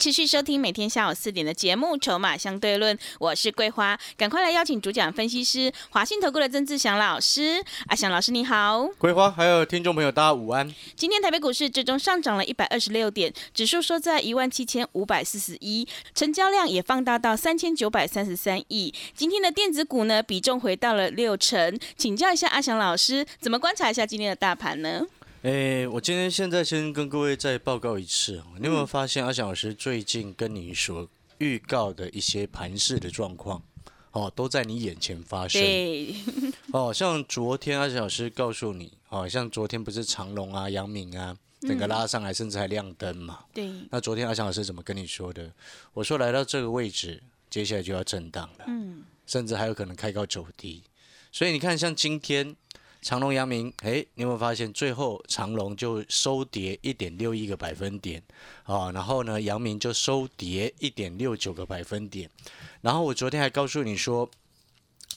持续收听每天下午四点的节目《筹码相对论》，我是桂花，赶快来邀请主讲分析师华信投顾的曾志祥老师。阿祥老师你好，桂花还有听众朋友大家午安。今天台北股市最终上涨了一百二十六点，指数收在一万七千五百四十一，成交量也放大到三千九百三十三亿。今天的电子股呢比重回到了六成，请教一下阿祥老师，怎么观察一下今天的大盘呢？诶，我今天现在先跟各位再报告一次，你有没有发现阿翔老师最近跟你所预告的一些盘势的状况，哦，都在你眼前发生。对，哦，像昨天阿翔老师告诉你，哦，像昨天不是长隆啊、阳明啊，整个拉上来，甚至还亮灯嘛。对，那昨天阿翔老师怎么跟你说的？我说来到这个位置，接下来就要震荡了，嗯，甚至还有可能开高走低。所以你看，像今天。长隆、阳明，哎，你有没有发现最后长隆就收跌一点六一个百分点啊？然后呢，阳明就收跌一点六九个百分点。然后我昨天还告诉你说，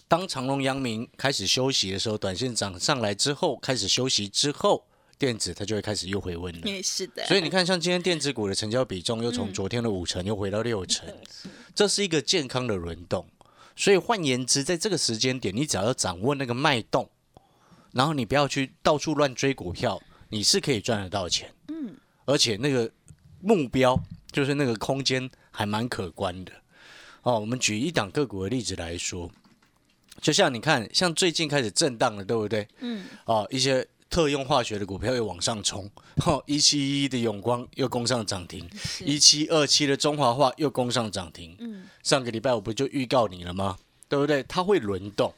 当长隆、阳明开始休息的时候，短线涨上来之后，开始休息之后，电子它就会开始又回温了。也是的。所以你看，像今天电子股的成交比重又从昨天的五成又回到六成，这是一个健康的轮动。所以换言之，在这个时间点，你只要掌握那个脉动。然后你不要去到处乱追股票，你是可以赚得到钱，嗯，而且那个目标就是那个空间还蛮可观的。哦，我们举一档个股的例子来说，就像你看，像最近开始震荡了，对不对？嗯。哦，一些特用化学的股票又往上冲，哦，一七一的永光又攻上涨停，一七二七的中华化又攻上涨停。嗯。上个礼拜我不就预告你了吗？对不对？它会轮动。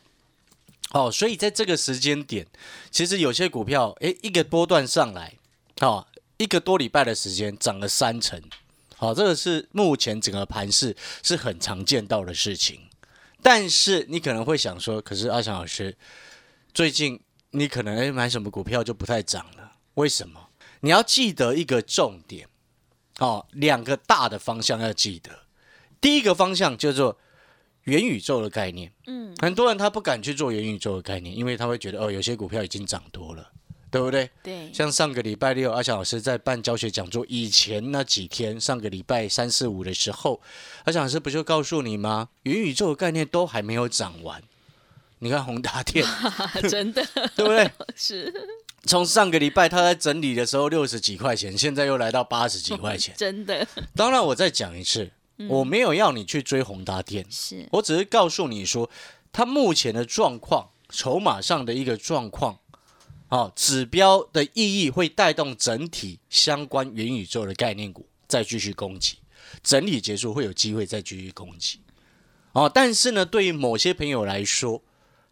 哦，所以在这个时间点，其实有些股票，诶，一个波段上来，哦，一个多礼拜的时间涨了三成，好，这个是目前整个盘市是很常见到的事情。但是你可能会想说，可是阿翔老师，最近你可能诶买什么股票就不太涨了，为什么？你要记得一个重点，哦，两个大的方向要记得，第一个方向叫做。元宇宙的概念，嗯，很多人他不敢去做元宇宙的概念，因为他会觉得哦，有些股票已经涨多了，对不对？对。像上个礼拜六，阿翔老师在办教学讲座以前那几天，上个礼拜三四五的时候，阿翔老师不就告诉你吗？元宇宙的概念都还没有涨完。你看宏达电，真的，对不对？是。从上个礼拜他在整理的时候六十几块钱，现在又来到八十几块钱，真的。当然，我再讲一次。我没有要你去追宏达电，是我只是告诉你说，它目前的状况，筹码上的一个状况，啊，指标的意义会带动整体相关元宇宙的概念股再继续攻击，整理结束会有机会再继续攻击，哦，但是呢，对于某些朋友来说，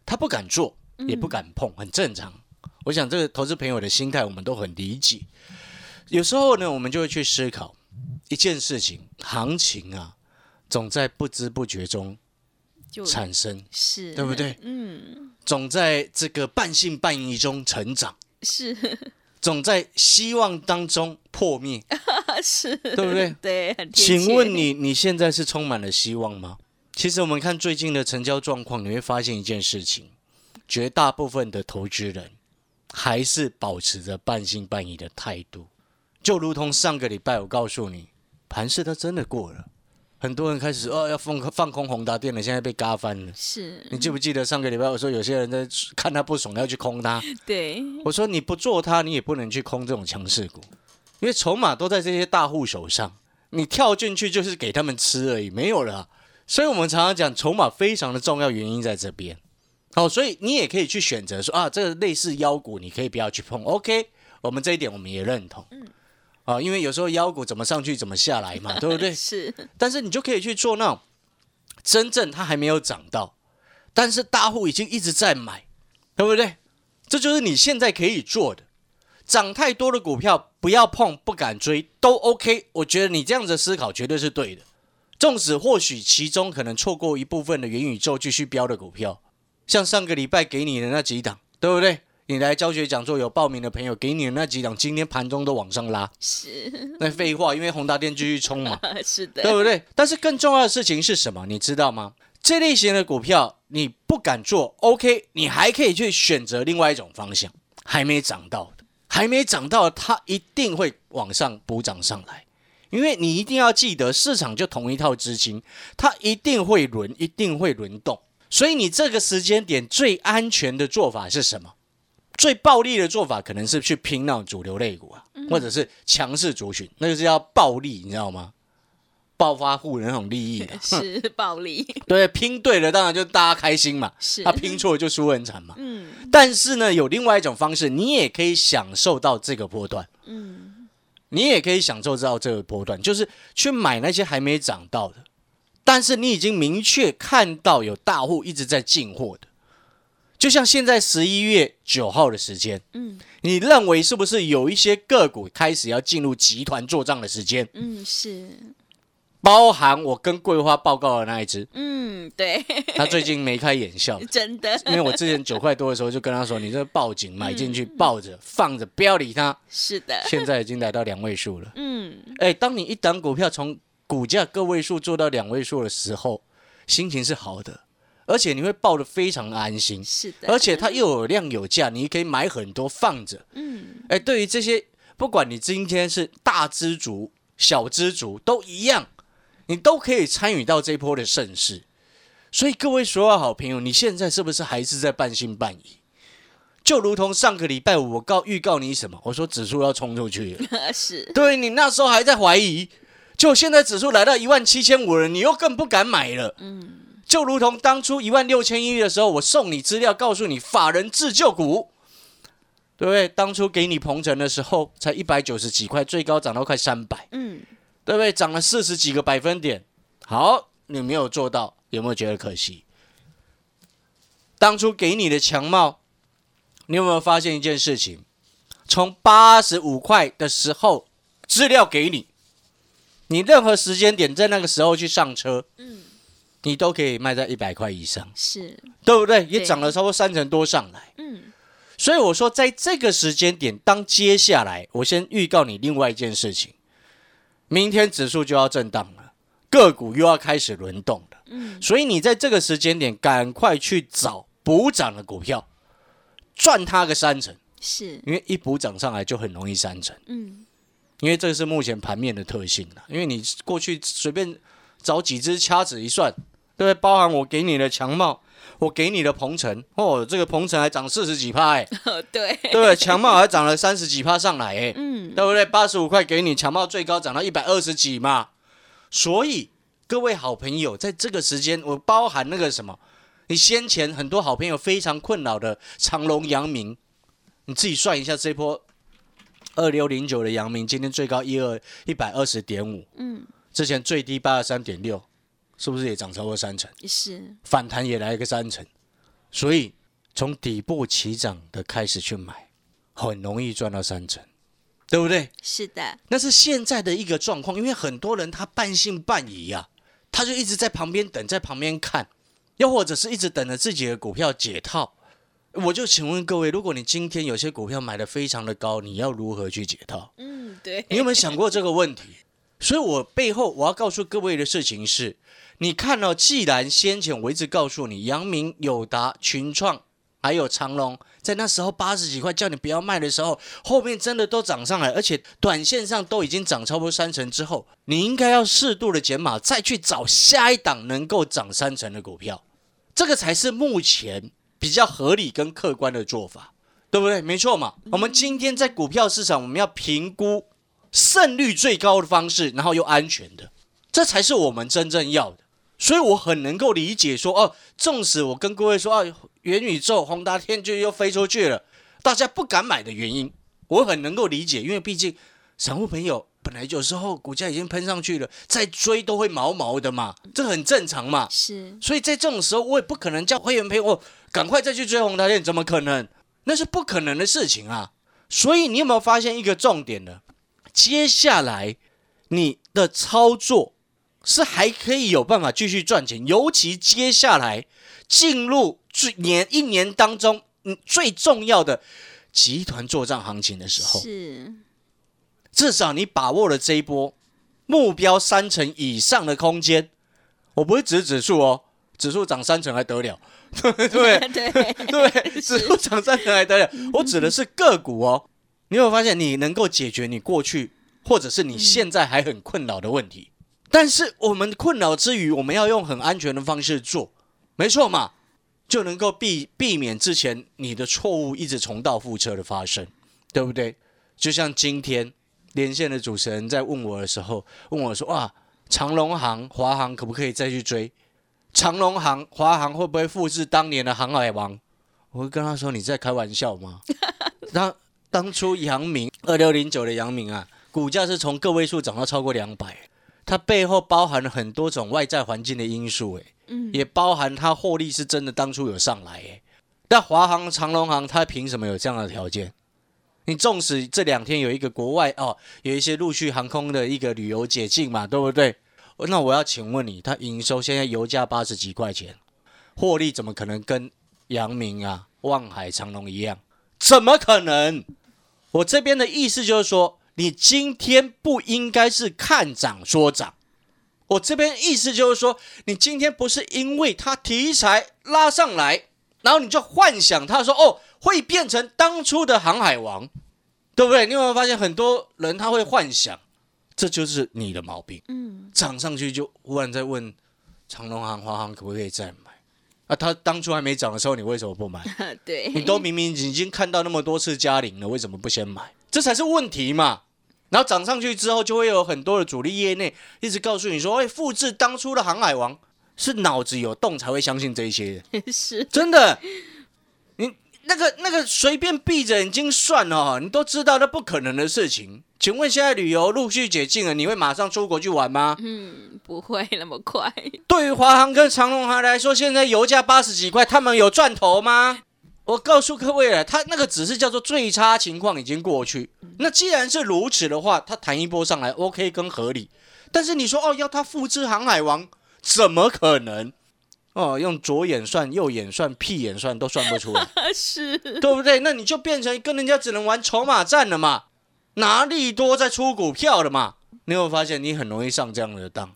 他不敢做，也不敢碰，很正常。我想这个投资朋友的心态我们都很理解，有时候呢，我们就会去思考。一件事情，行情啊，总在不知不觉中产生，是对不对？嗯，总在这个半信半疑中成长，是，总在希望当中破灭，是对不对？对，请问你，你现在是充满了希望吗？其实我们看最近的成交状况，你会发现一件事情，绝大部分的投资人还是保持着半信半疑的态度。就如同上个礼拜，我告诉你，盘势它真的过了，很多人开始哦要放放空宏达电了，现在被嘎翻了。是你记不记得上个礼拜我说有些人在看他不爽要去空它？对，我说你不做它，你也不能去空这种强势股，因为筹码都在这些大户手上，你跳进去就是给他们吃而已，没有了。所以我们常常讲筹码非常的重要，原因在这边。好，所以你也可以去选择说啊，这个类似妖股，你可以不要去碰。OK，我们这一点我们也认同。嗯。啊，因为有时候腰股怎么上去怎么下来嘛，对不对？是。但是你就可以去做那种真正它还没有涨到，但是大户已经一直在买，对不对？这就是你现在可以做的。涨太多的股票不要碰，不敢追都 OK。我觉得你这样子思考绝对是对的。纵使或许其中可能错过一部分的元宇宙继续飙的股票，像上个礼拜给你的那几档，对不对？你来教学讲座有报名的朋友，给你的那几档，今天盘中都往上拉，是 那废话，因为宏达电继续冲嘛，是的，对不对？但是更重要的事情是什么？你知道吗？这类型的股票你不敢做，OK，你还可以去选择另外一种方向，还没涨到的，还没涨到，它一定会往上补涨上来，因为你一定要记得，市场就同一套资金，它一定会轮，一定会轮动，所以你这个时间点最安全的做法是什么？最暴力的做法可能是去拼那种主流类股啊，或者是强势族群，那就是要暴力，你知道吗？暴发户的那种利益的，是暴力，对，拼对了当然就大家开心嘛，是。他拼错了就输很惨嘛。嗯。但是呢，有另外一种方式，你也可以享受到这个波段，嗯。你也可以享受到这个波段，就是去买那些还没涨到的，但是你已经明确看到有大户一直在进货的，就像现在十一月九号的时间，嗯。你认为是不是有一些个股开始要进入集团做账的时间？嗯是。包含我跟桂花报告的那一只，嗯对，他最近眉开眼笑，真的。因为我之前九块多的时候就跟他说，你这报警买进去抱着放着，不要理他。是的，现在已经来到两位数了。嗯。哎，当你一档股票从股价个位数做到两位数的时候，心情是好的，而且你会抱得非常安心，是的，而且它又有量有价，你可以买很多放着。嗯哎，对于这些，不管你今天是大知足、小知足，都一样，你都可以参与到这一波的盛世。所以各位所有好朋友，你现在是不是还是在半信半疑？就如同上个礼拜五我告预告你什么？我说指数要冲出去了，是对你那时候还在怀疑，就现在指数来到一万七千五了，你又更不敢买了。嗯就如同当初一万六千一的时候，我送你资料，告诉你法人自救股，对不对？当初给你鹏程的时候，才一百九十几块，最高涨到快三百，嗯对不对？涨了四十几个百分点。好，你没有做到，有没有觉得可惜？当初给你的强茂，你有没有发现一件事情？从八十五块的时候，资料给你，你任何时间点在那个时候去上车，嗯你都可以卖在一百块以上，是。对不对？也涨了超过三成多上来。嗯。所以我说，在这个时间点，当接下来，我先预告你另外一件事情，明天指数就要震荡了，个股又要开始轮动了。嗯。所以你在这个时间点，赶快去找补涨的股票，赚它个三成，是。因为一补涨上来就很容易三成，嗯。因为这个是目前盘面的特性了。因为你过去随便找几只掐指一算，对不对？包含我给你的强茂，我给你的鹏程，哦，这个鹏程还涨四十几趴哎。哦 对对？强茂还涨了三十几趴上来，哎，嗯对不对？八十五块给你，强茂最高涨到一百二十几嘛。所以各位好朋友，在这个时间，我包含那个什么，你先前很多好朋友非常困扰的长隆、阳明，你自己算一下这波二六零九的阳明，今天最高一二一百二十点五，嗯之前最低八十三点六，是不是也涨超过三成？是反弹也来一个三成，所以从底部起涨的开始去买，很容易赚到三成，对不对？是的那是现在的一个状况，因为很多人他半信半疑呀、他就一直在旁边等，在旁边看，又或者是一直等着自己的股票解套。我就请问各位，如果你今天有些股票买的非常的高，你要如何去解套？嗯对你有没有想过这个问题？所以我背后我要告诉各位的事情是，你看到、既然先前我一直告诉你，阳明、友达、群创还有长隆，在那时候八十几块叫你不要卖的时候，后面真的都涨上来，而且短线上都已经涨超过三成之后，你应该要适度的减码，再去找下一档能够涨三成的股票，这个才是目前比较合理跟客观的做法，对不对？没错嘛。我们今天在股票市场，我们要评估胜率最高的方式，然后又安全的，这才是我们真正要的。所以我很能够理解说，哦，纵使我跟各位说，啊，元宇宙、宏达天就又飞出去了，大家不敢买的原因，我很能够理解，因为毕竟散户朋友本来有时候股价已经喷上去了，再追都会毛毛的嘛，这很正常嘛。是所以在这种时候，我也不可能叫会员朋友哦，赶快再去追宏达电，怎么可能？那是不可能的事情啊。所以你有没有发现一个重点呢？接下来你的操作是还可以有办法继续赚钱，尤其接下来进入最年一年当中，嗯，最重要的集团作战行情的时候，是至少你把握了这一波目标三成以上的空间。我不会指指数哦，指数涨三成还得了？对对 对，指数涨三成还得了？我指的是个股哦。你有没有发现，你能够解决你过去或者是你现在还很困扰的问题？但是我们困扰之余，我们要用很安全的方式做，没错嘛，就能够避避免之前你的错误一直重蹈覆辙的发生，对不对？就像今天连线的主持人在问我的时候，问我说：“哇，长隆行、华航可不可以再去追？长隆行、华航会不会复制当年的航海王？”我会跟他说：“你在开玩笑吗？” 当当初阳明二六零九的阳明啊，股价是从个位数涨到超过两百。它背后包含了很多种外在环境的因素，哎，嗯，也包含它获利是真的当初有上来，哎，但华航、长隆航它凭什么有这样的条件？你纵使这两天有一个国外哦，有一些陆续航空的一个旅游解禁嘛，对不对？那我要请问你，它营收现在油价八十几块钱，获利怎么可能跟阳明啊、望海、长隆一样？怎么可能？我这边的意思就是说。你今天不应该是看涨说涨，我这边意思就是说，你今天不是因为它题材拉上来，然后你就幻想它说哦会变成当初的航海王，对不对？你有没有发现很多人他会幻想，这就是你的毛病。嗯，涨上去就忽然在问长隆航、华航可不可以再买？啊，他当初还没涨的时候，你为什么不买？对，你都明明已经看到那么多次加零了，为什么不先买？这才是问题嘛。然后涨上去之后，就会有很多的主力业内一直告诉你说：“哎，复制当初的航海王是脑子有洞才会相信这些。”是真的。你那个那个随便闭着眼睛算哦，你都知道那不可能的事情。请问现在旅游陆续解禁了，你会马上出国去玩吗？嗯，不会那么快。对于华航跟长龙航来说，现在油价八十几块，他们有赚头吗？我告诉各位了，他那个只是叫做最差情况已经过去。那既然是如此的话，他弹一波上来，OK 跟合理。但是你说哦，要他复制航海王，怎么可能？哦，用左眼算、右眼算、屁眼算都算不出来，是对不对？那你就变成跟人家只能玩筹码战了嘛，拿利多在出股票了嘛。你有发现你很容易上这样的当，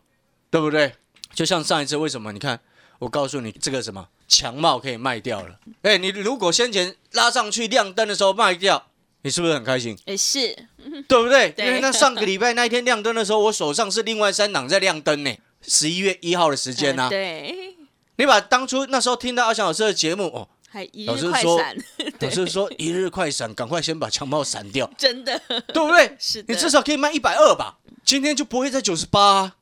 对不对？就像上一次为什么？你看，我告诉你这个什么。强帽可以卖掉了，哎，你如果先前拉上去亮灯的时候卖掉，你是不是很开心？哎，是对不 对？因为那上个礼拜那一天亮灯的时候，我手上是另外三档在亮灯呢。十一月一号的时间呢？对，你把当初那时候听到阿翔老师的节目哦，还一日快闪，老师说一日快闪，赶快先把强帽闪掉，真的，对不对？是，你至少可以卖一百二吧，今天就不会在九十八。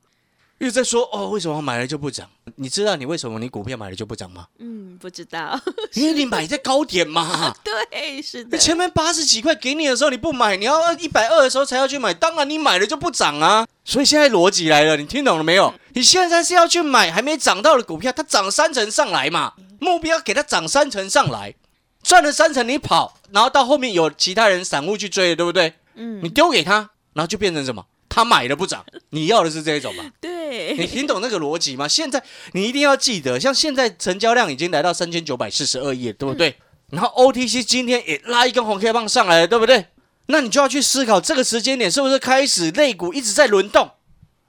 一直在说哦，为什么买了就不涨？你知道你为什么你股票买了就不涨吗？嗯，不知道，因为你买在高点嘛。对，是的。前面八十几块给你的时候你不买，你要一百二的时候才要去买，当然你买了就不涨啊。所以现在逻辑来了，你听懂了没有？你现在是要去买还没涨到的股票，它涨三成上来嘛，目标给它涨三成上来，赚了三成你跑，然后到后面有其他人散户去追，对不对？嗯。你丢给他，然后就变成什么？他买了不涨，你要的是这一种吗？对，你听懂那个逻辑吗？现在你一定要记得，像现在成交量已经来到三千九百四十二亿，对不对？然后 OTC 今天也拉一根红 K 棒上来了，对不对？那你就要去思考，这个时间点是不是开始肋股一直在轮动？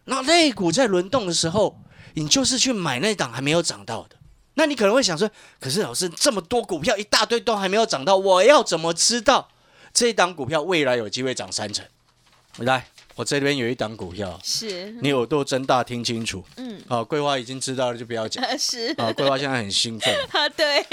那肋股在轮动的时候，你就是去买那档还没有涨到的。那你可能会想说，可是老师这么多股票一大堆都还没有涨到，我要怎么知道这一档股票未来有机会涨三成？来。我这边有一档股票，是你耳朵睁大听清楚。嗯，好，桂花已经知道了，就不要讲。是啊，桂花现在很兴奋。啊，对，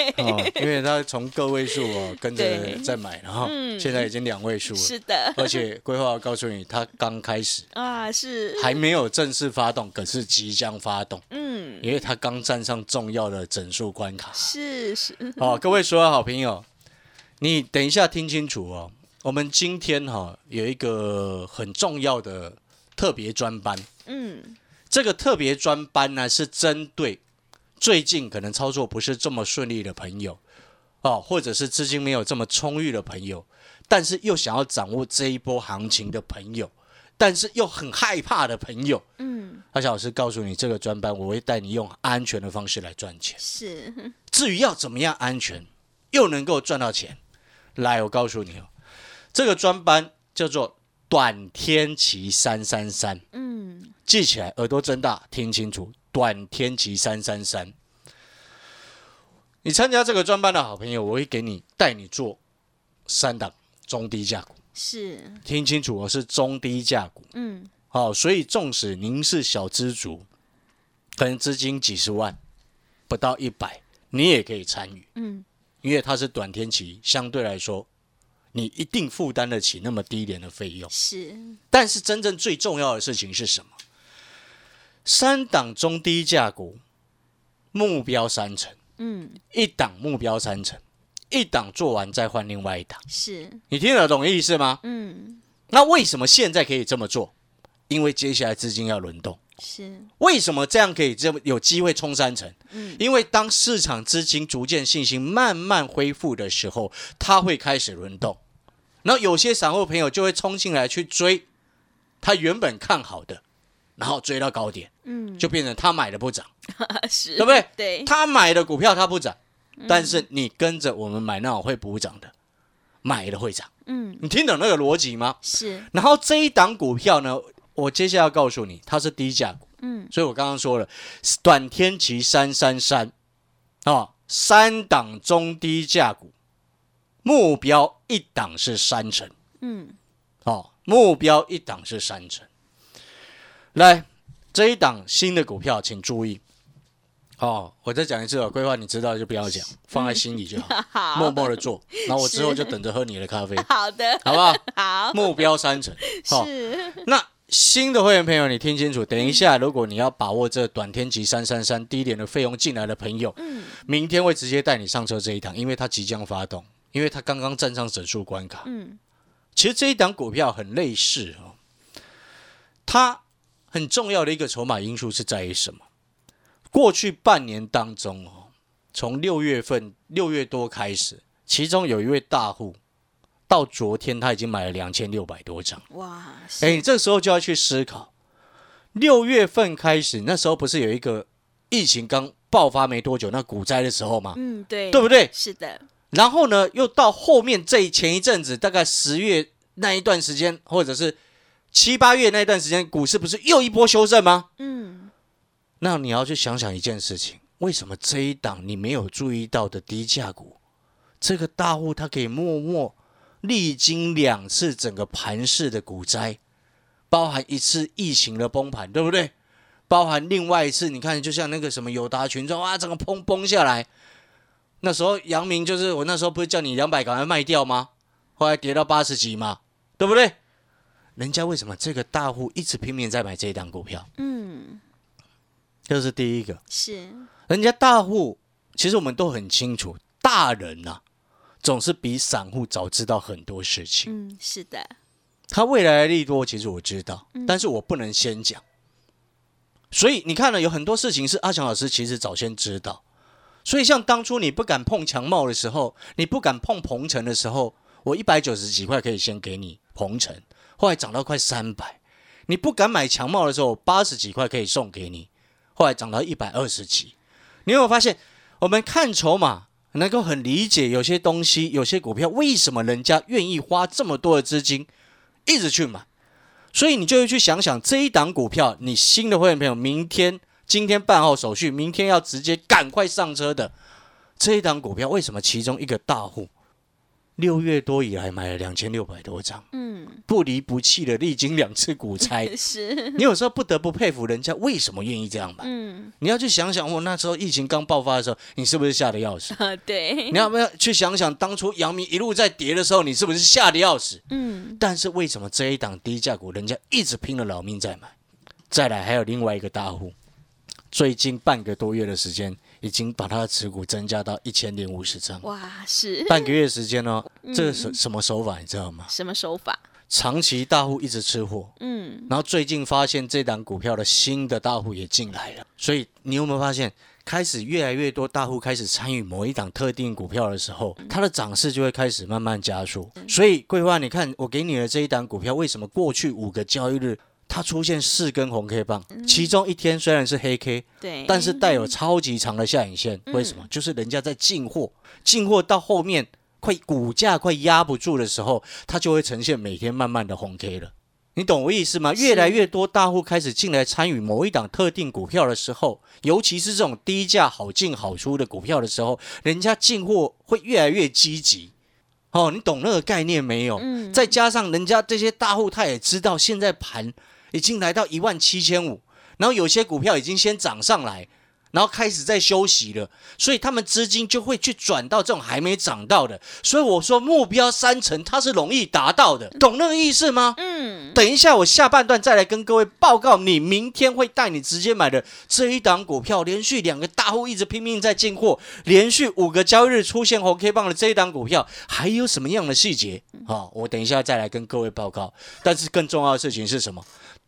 因为他从个位数哦跟着在买，然后现在已经两位数了。是的，而且桂花告诉你，他刚开始 啊，是还没有正式发动，可是即将发动。嗯，因为他刚站上重要的整数关卡。是是。好，各位所有好朋友，你等一下听清楚哦。我们今天哈有一个很重要的特别专班，嗯，这个特别专班呢是针对最近可能操作不是这么顺利的朋友，哦，或者是资金没有这么充裕的朋友，但是又想要掌握这一波行情的朋友，但是又很害怕的朋友，嗯，阿小老师告诉你，这个专班我会带你用安全的方式来赚钱。是，至于要怎么样安全，又能够赚到钱，来，我告诉你哦，这个专班叫做短天期三三三，嗯，记起来，耳朵睁大，听清楚，短天期三三三。你参加这个专班的好朋友，我会给你带你做三档中低价股，是，听清楚，我是中低价股。嗯，好、所以纵使您是小资族，可能资金几十万，不到一百，你也可以参与，嗯，因为它是短天期，相对来说，你一定负担得起那么低廉的费用。是，但是真正最重要的事情是什么？三档中低价股，目标三成，嗯，一档目标三成，一档做完再换另外一档，是，你听得懂意思吗？嗯，那为什么现在可以这么做？因为接下来资金要轮动。是，为什么这样可以这么有机会冲三成？嗯因为当市场资金逐渐信心慢慢恢复的时候，它会开始轮动，然后有些散户朋友就会冲进来去追他原本看好的，然后追到高点，嗯，就变成他买的不涨，是，对不对？对，他买的股票它不涨，嗯但是你跟着我们买那种会补涨的，买的会涨，嗯，你听懂那个逻辑吗？是，然后这一档股票呢，我接下来要告诉你，它是低价股。嗯，所以我刚刚说了，短天期三三三，啊，三档中低价股，目标一档是三成，嗯，哦，目标一档是三成。来，这一档新的股票，请注意，哦，我再讲一次哦，规划你知道就不要讲，放在心里就好，好，默默的做，然后我之后就等着喝你的咖啡，好的，好不好？好，目标三成，哦，是，那新的会员朋友，你听清楚，等一下，如果你要把握这短天期三三三低点的费用进来的朋友，嗯，明天会直接带你上车这一趟，因为它即将发动，因为它刚刚站上整数关卡。嗯，其实这一档股票很类似哦，它很重要的一个筹码因素是在于什么？过去半年当中哦，从六月份六月多开始，其中有一位大户，到昨天他已经买了两千六百多张。哇，哎，是，你这时候就要去思考，六月份开始，那时候不是有一个疫情刚爆发没多久，那股灾的时候吗？嗯，对，对不对？是的，然后呢，又到后面这前一阵子，大概十月那一段时间，或者是七八月那一段时间，股市不是又一波修正吗？嗯，那你要去想想一件事情，为什么这一档你没有注意到的低价股，这个大户他可以默默历经两次整个盘势的股灾，包含一次疫情的崩盘，对不对？包含另外一次，你看，就像那个什么友达群众啊，整个砰崩下来，那时候阳明就是我那时候不是叫你两百赶快卖掉吗？后来跌到八十几嘛，对不对？人家为什么这个大户一直拼命在买这一档股票？嗯，这是第一个。是，人家大户，其实我们都很清楚，大人呐、总是比散户早知道很多事情。嗯，是的，他未来的利多，其实我知道，但是我不能先讲。所以你看了，有很多事情是阿强老师其实早先知道。所以像当初你不敢碰强茂的时候，你不敢碰鹏程的时候，我一百九十几块可以先给你鹏程，后来涨到快三百。你不敢买强茂的时候，八十几块可以送给你，后来涨到一百二十几。你有没有发现，我们看筹码能够很理解有些东西、有些股票为什么人家愿意花这么多的资金一直去买？所以你就会去想想这一档股票，你新的会员朋友明天、今天办好手续，明天要直接赶快上车的这一档股票，为什么其中一个大户六月多以来买了两千六百多张，嗯，不离不弃的历经两次股灾？是，你有时候不得不佩服人家为什么愿意这样买。嗯，你要去想想，我那时候疫情刚爆发的时候，你是不是吓得要死？啊，对你，要不要去想想，当初阳明一路在跌的时候，你是不是吓得要死？嗯，但是为什么这一档低价股，人家一直拼了老命在买？再来，还有另外一个大户，最近半个多月的时间，已经把他的持股增加到一千零五十张。哇，是半个月时间呢、嗯这是什么手法你知道吗？什么手法？长期大户一直吃货，嗯，然后最近发现这档股票的新的大户也进来了，所以你有没有发现，开始越来越多大户开始参与某一档特定股票的时候，它的涨势就会开始慢慢加速。所以桂花，你看我给你的这一档股票，为什么过去五个交易日它出现四根红 K 棒，其中一天虽然是黑 K，对，但是带有超级长的下影线，为什么？就是人家在进货，进货到后面快股价快压不住的时候，它就会呈现每天慢慢的红 K 了。你懂我意思吗？越来越多大户开始进来参与某一档特定股票的时候，尤其是这种低价好进好出的股票的时候，人家进货会越来越积极。哦，你懂那个概念没有？嗯再加上人家这些大户他也知道现在盘已经来到一万七千五，然后有些股票已经先涨上来，然后开始在休息了，所以他们资金就会去转到这种还没涨到的。所以我说目标三成它是容易达到的，懂那个意思吗？嗯，等一下，我下半段再来跟各位报告，你明天会带你直接买的这一档股票，连续两个大户一直拼命在进货，连续五个交易日出现红 K 棒的这一档股票，还有什么样的细节？好、我等一下再来跟各位报告。但是更重要的事情是什么？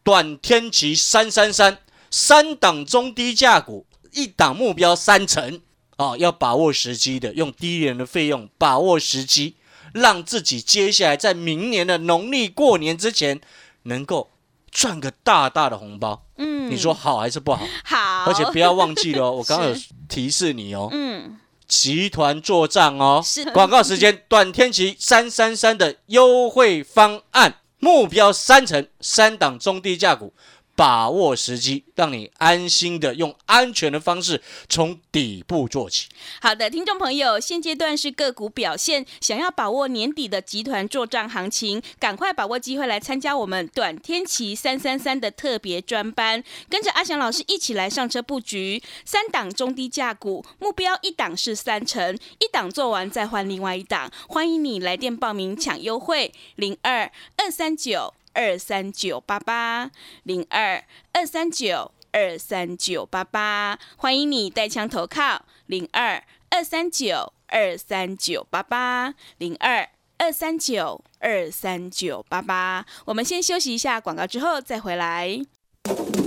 短天期三三三三档中低价股，一档目标三成啊，要把握时机的，用低廉的费用把握时机，让自己接下来在明年的农历过年之前能够赚个大大的红包。嗯，你说好还是不好？好，而且不要忘记了哦，我刚刚有提示你哦，嗯，集团作战哦。是广告时间，短天期三三三的优惠方案，目标三成，三档中低价股，把握时机，让你安心的用安全的方式从底部做起。好的，听众朋友，现阶段是个股表现，想要把握年底的集团作战行情，赶快把握机会来参加我们短天期三三三的特别专班，跟着阿翔老师一起来上车布局三档中低价股，目标一档是三成，一档做完再换另外一档，欢迎你来电报名抢优惠，零二二三九二三九八八零二二三九。二三九八八，欢迎你带枪投靠零二二三九二三九八八零二二三九二三九八八。我们先休息一下广告，之后再回来。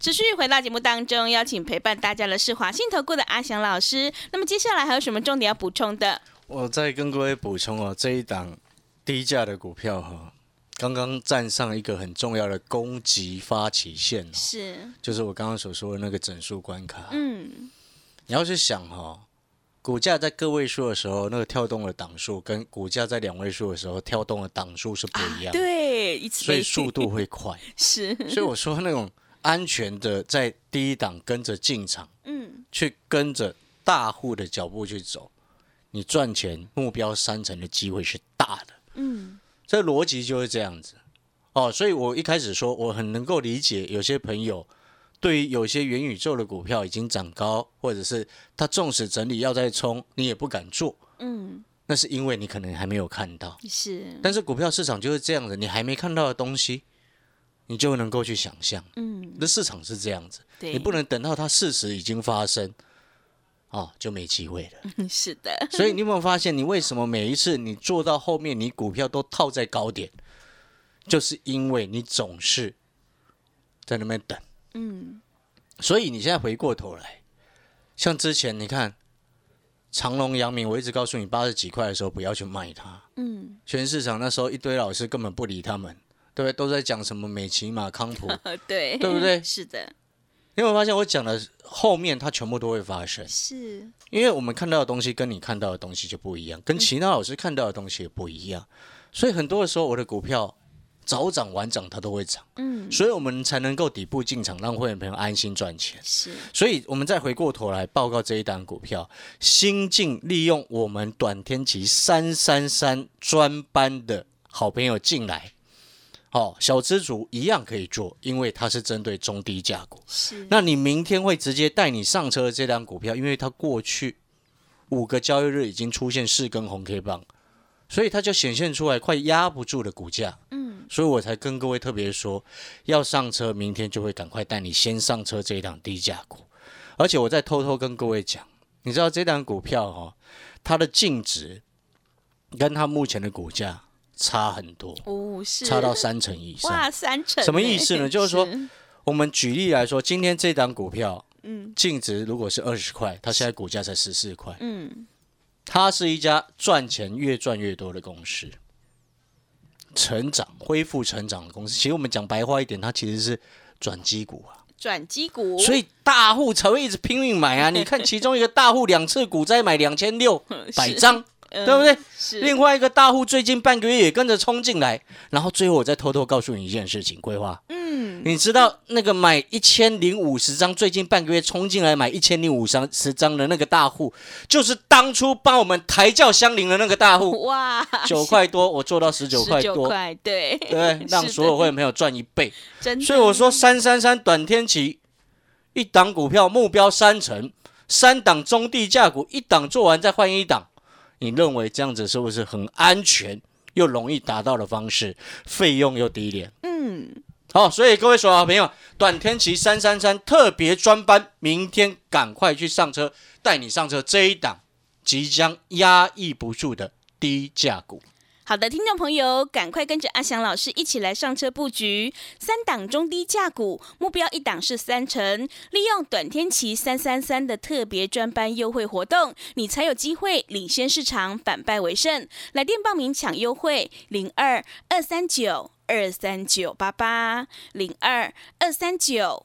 持续回到节目当中，邀请陪伴大家的是华信投顾的阿翔老师。那么接下来还有什么重点要补充的？我再跟各位补充哦，这一档低价的股票哈、刚刚站上一个很重要的攻击发起线哦，是，就是我刚刚所说的那个整数关卡。嗯，你要去想哈、股价在个位数的时候，那个跳动的档数跟股价在两位数的时候跳动的档数是不一样的，对，所以速度会快。是，所以我说那种安全的在第一档跟着进场，嗯，去跟着大户的脚步去走，你赚钱目标三成的机会是大的。嗯，这逻辑就是这样子哦。所以我一开始说，我很能够理解有些朋友对于有些元宇宙的股票已经涨高，或者是他纵使整理要再冲，你也不敢做。嗯，那是因为你可能还没有看到，是，但是股票市场就是这样子，你还没看到的东西，你就能够去想象。嗯，那市场是这样子，对，你不能等到它事实已经发生，哦，就没机会了。嗯，是的，所以你有没有发现，你为什么每一次你做到后面，你股票都套在高点，就是因为你总是在那边等。嗯，所以你现在回过头来，像之前你看长隆、阳明，我一直告诉你八十几块的时候不要去卖它。嗯，全市场那时候一堆老师根本不理他们，对不对？都在讲什么美琪马、康普，呃，对，对不对 是的，你有没有发现我讲的后面它全部都会发生？是，因为我们看到的东西跟你看到的东西就不一样，跟其他老师看到的东西也不一样，所以很多的时候我的股票早涨晚涨它都会涨，嗯，所以我们才能够底部进场，让会员朋友安心赚钱。是，所以我们再回过头来报告这一档股票，新进利用我们短天期三三三专班的好朋友进来，哦，小资族一样可以做，因为它是针对中低价股。是，那你明天会直接带你上车的这张股票，因为它过去五个交易日已经出现四根红 K 棒，所以它就显现出来快压不住的股价。嗯，所以我才跟各位特别说，要上车，明天就会赶快带你先上车这一档低价股。而且我再偷偷跟各位讲，你知道这档股票哈、哦，它的净值跟它目前的股价差很多，哦，是。差到三成以上。哇，三成什么意思呢？就是说我们举例来说，今天这档股票嗯。净值如果是二十块，它现在股价才十四块，嗯，它是一家赚钱越赚越多的公司，成长恢复成长的公司。其实我们讲白话一点，它其实是转机股啊，转机股，所以大户才会一直拼命买啊。你看其中一个大户两次股灾买两千六 百张，嗯对不对？是。另外一个大户最近半个月也跟着冲进来，然后最后我再偷偷告诉你一件事情，规划。嗯，你知道那个买一千零五十张，最近半个月冲进来买一千零五十张的那个大户，就是当初帮我们抬轿相邻的那个大户，哇，九块多，我做到十九块多，块，对。对 让所有的会员朋友赚一倍。真的，所以我说三三三短天期一档股票目标三成，三档中地价股一档做完再换一档，你认为这样子是不是很安全又容易达到的方式？费用又低廉？嗯，好，所以各位所有好朋友，短天期三三三特别专班，明天赶快去上车，带你上车这一档即将压抑不住的低价股。好的，听众朋友，赶快跟着阿翔老师一起来上车布局三档中低价股，目标一档是三成，利用短天期三三三的特别专班优惠活动，你才有机会领先市场，反败为胜。来电报名抢优惠，零二二三九二三九八八零二二三九。